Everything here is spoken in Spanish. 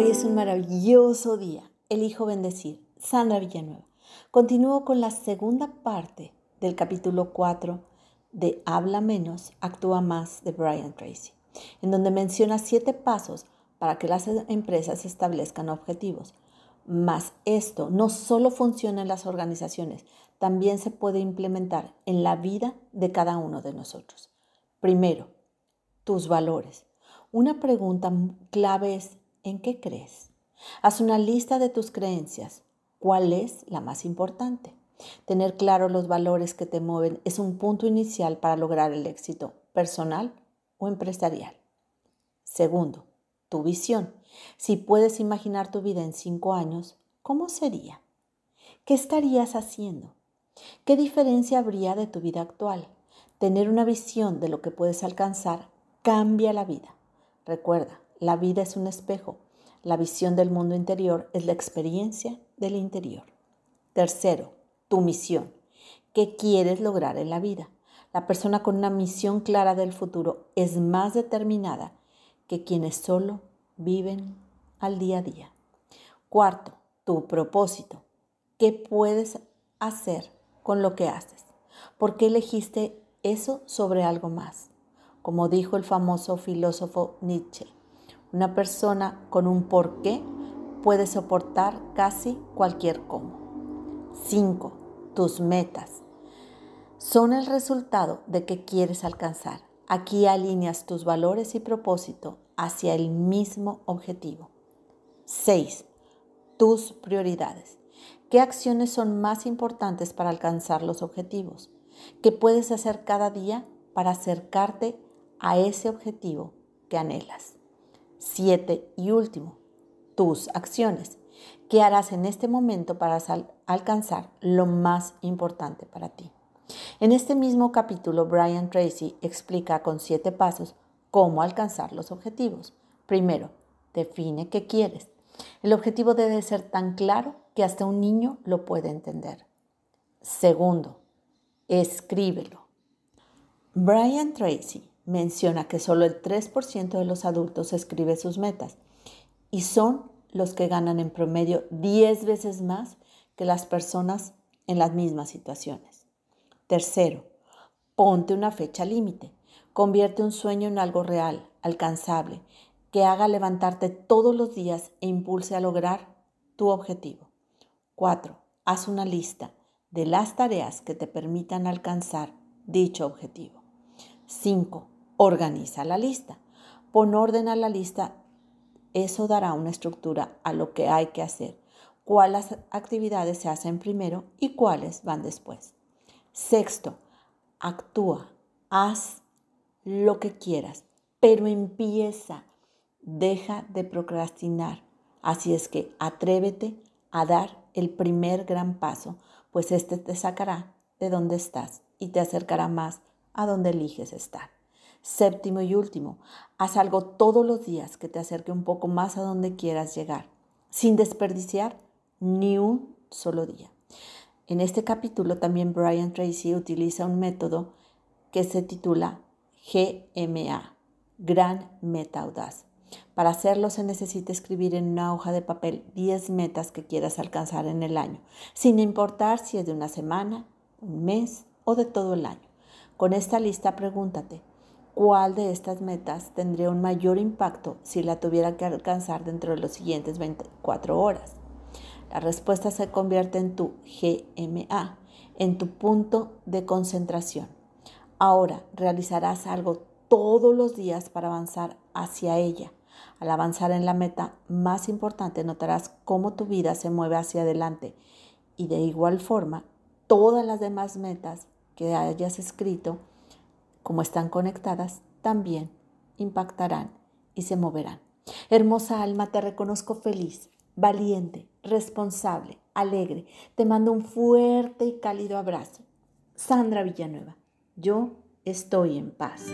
Hoy es un maravilloso día. Elijo bendecir. Sandra Villanueva. Continúo con la segunda parte del capítulo 4 de Habla menos, actúa más de Brian Tracy, en donde menciona siete pasos para que las empresas establezcan objetivos. Mas esto no solo funciona en las organizaciones, también se puede implementar en la vida de cada uno de nosotros. Primero, tus valores. Una pregunta clave es, ¿en qué crees? Haz una lista de tus creencias. ¿Cuál es la más importante? Tener claro los valores que te mueven es un punto inicial para lograr el éxito personal o empresarial. Segundo, tu visión. Si puedes imaginar tu vida en cinco años, ¿cómo sería? ¿Qué estarías haciendo? ¿Qué diferencia habría de tu vida actual? Tener una visión de lo que puedes alcanzar cambia la vida. Recuerda, la vida es un espejo. La visión del mundo interior es la experiencia del interior. Tercero, tu misión. ¿Qué quieres lograr en la vida? La persona con una misión clara del futuro es más determinada que quienes solo viven al día a día. Cuarto, tu propósito. ¿Qué puedes hacer con lo que haces? ¿Por qué elegiste eso sobre algo más? como dijo el famoso filósofo Nietzsche. Una persona con un porqué puede soportar casi cualquier cómo. 5. Tus metas son el resultado de que quieres alcanzar. Aquí alineas tus valores y propósito hacia el mismo objetivo. 6. Tus prioridades. ¿Qué acciones son más importantes para alcanzar los objetivos? ¿Qué puedes hacer cada día para acercarte a ese objetivo que anhelas. Siete y último, tus acciones. ¿Qué harás en este momento para alcanzar lo más importante para ti? En este mismo capítulo, Brian Tracy explica con siete pasos cómo alcanzar los objetivos. Primero, define qué quieres. El objetivo debe ser tan claro que hasta un niño lo puede entender. Segundo, escríbelo. Brian Tracy menciona que solo el 3% de los adultos escribe sus metas y son los que ganan en promedio 10 veces más que las personas en las mismas situaciones. Tercero, ponte una fecha límite. Convierte un sueño en algo real, alcanzable, que haga levantarte todos los días e impulse a lograr tu objetivo. Cuatro, haz una lista de las tareas que te permitan alcanzar dicho objetivo. Cinco, Organiza la lista. Pon orden a la lista. Eso dará una estructura a lo que hay que hacer. Cuáles actividades se hacen primero y cuáles van después. Sexto, actúa. Haz lo que quieras, pero empieza. Deja de procrastinar. Así es que atrévete a dar el primer gran paso, pues este te sacará de donde estás y te acercará más a donde eliges estar. Séptimo y último, haz algo todos los días que te acerque un poco más a donde quieras llegar, sin desperdiciar ni un solo día. En este capítulo también Brian Tracy utiliza un método que se titula GMA, Gran Meta Audaz. Para hacerlo se necesita escribir en una hoja de papel 10 metas que quieras alcanzar en el año, sin importar si es de una semana, un mes o de todo el año. Con esta lista pregúntate, ¿Cuál de estas metas tendría un mayor impacto si la tuviera que alcanzar dentro de las siguientes 24 horas? La respuesta se convierte en tu GMA, en tu punto de concentración. Ahora realizarás algo todos los días para avanzar hacia ella. Al avanzar en la meta más importante notarás cómo tu vida se mueve hacia adelante y de igual forma todas las demás metas que hayas escrito como están conectadas, también impactarán y se moverán. Hermosa alma, te reconozco feliz, valiente, responsable, alegre. Te mando un fuerte y cálido abrazo. Sandra Villanueva, yo estoy en paz.